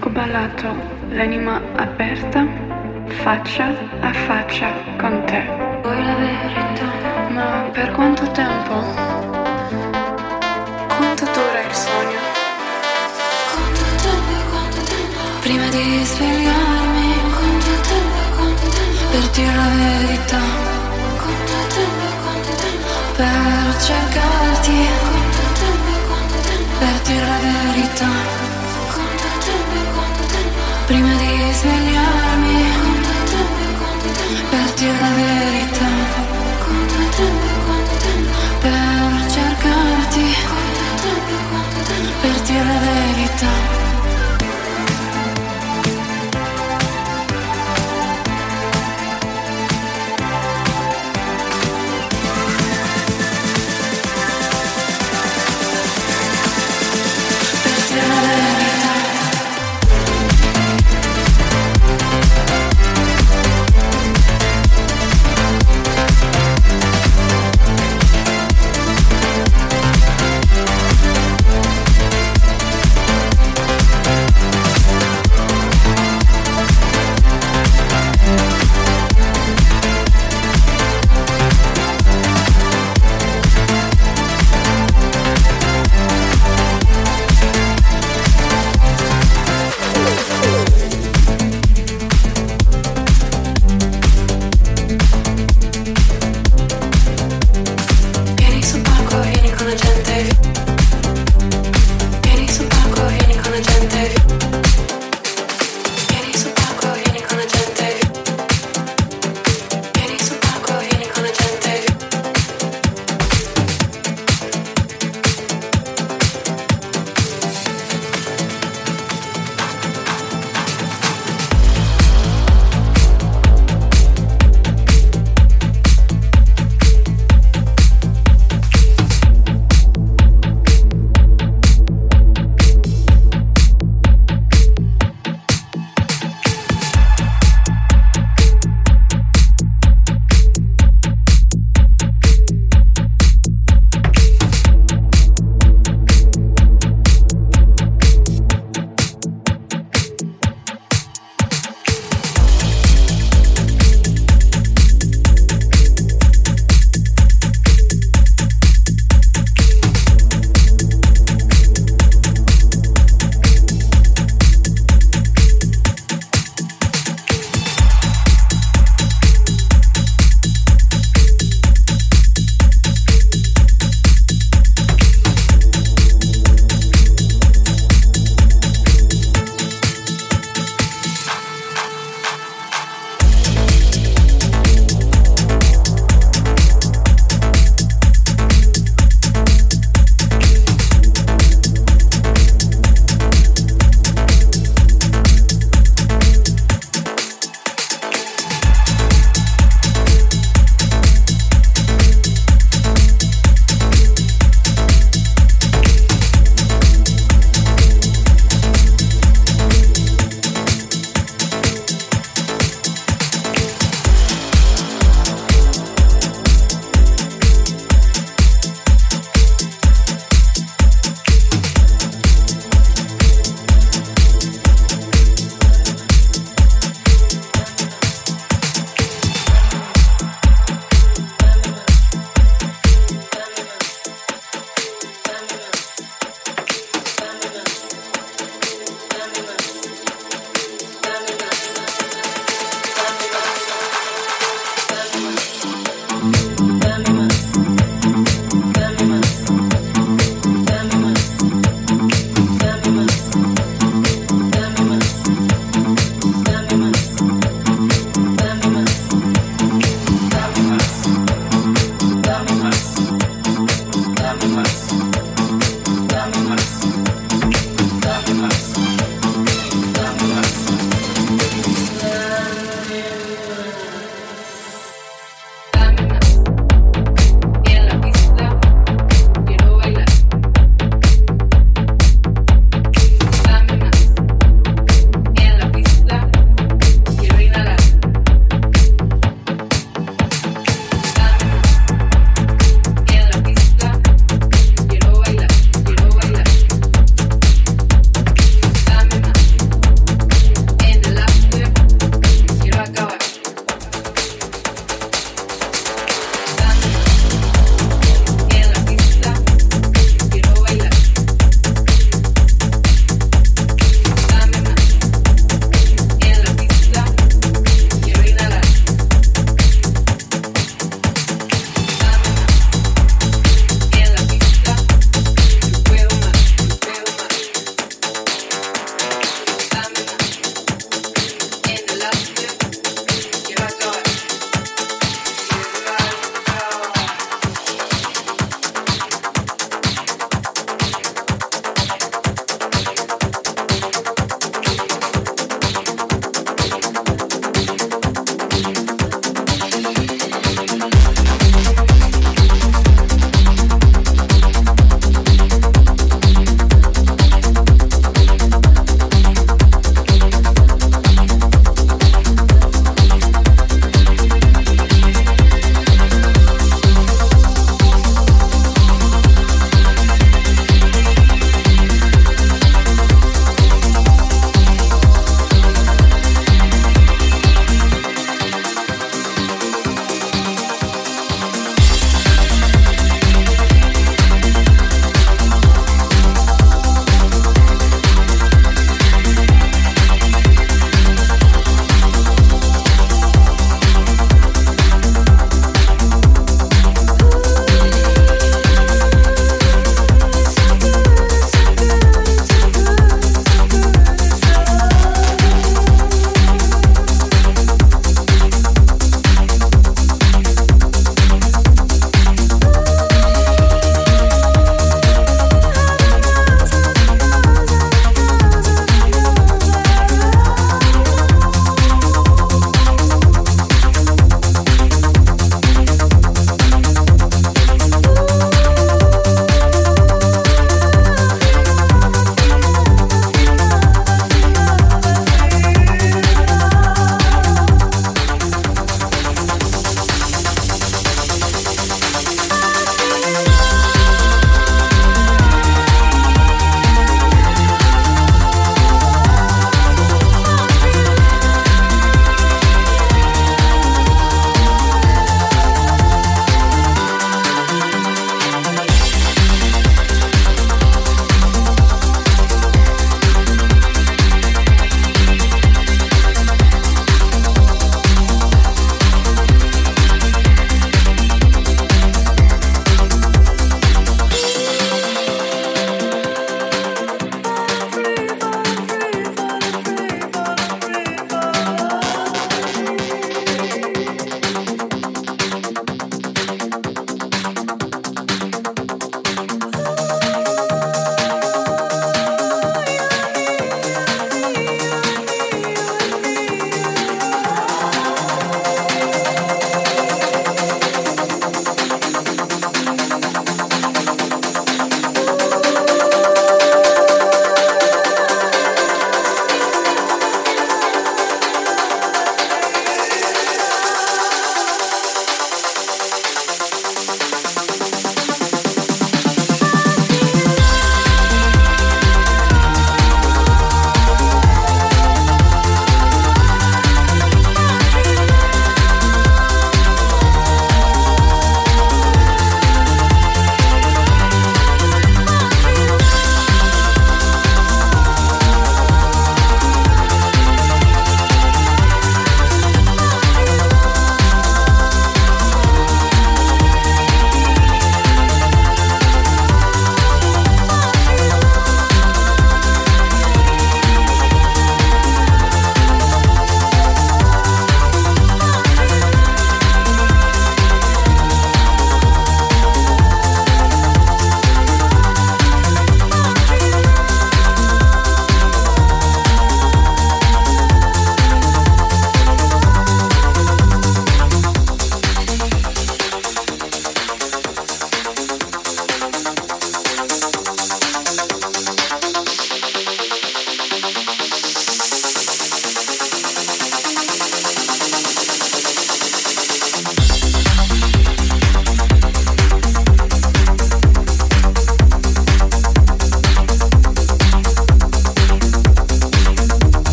Ho ballato l'anima aperta, faccia a faccia con te. Vuoi la verità? Ma per quanto tempo? Quanto dura il sogno? Quanto tempo, quanto tempo? Prima di svegliarmi, quanto tempo, quanto tempo? Per dire la verità, quanto tempo, quanto tempo? Per cercarti, quanto tempo, quanto tempo? Per dire la verità. prima di svegliarmi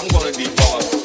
I'm gonna be boss.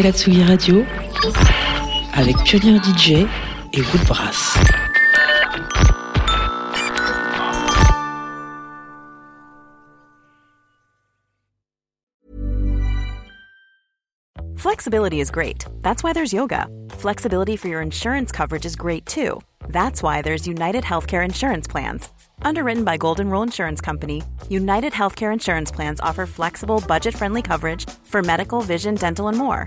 Écoutez la Tsugi Radio avec Pionnier DJ et Woodbrass. Flexibility is great. That's why there's yoga. Flexibility for your insurance coverage is great too. That's why there's United Healthcare Insurance Plans. Underwritten by Golden Rule Insurance Company, United Healthcare Insurance Plans offer flexible, budget friendly coverage for medical, vision, dental, and more.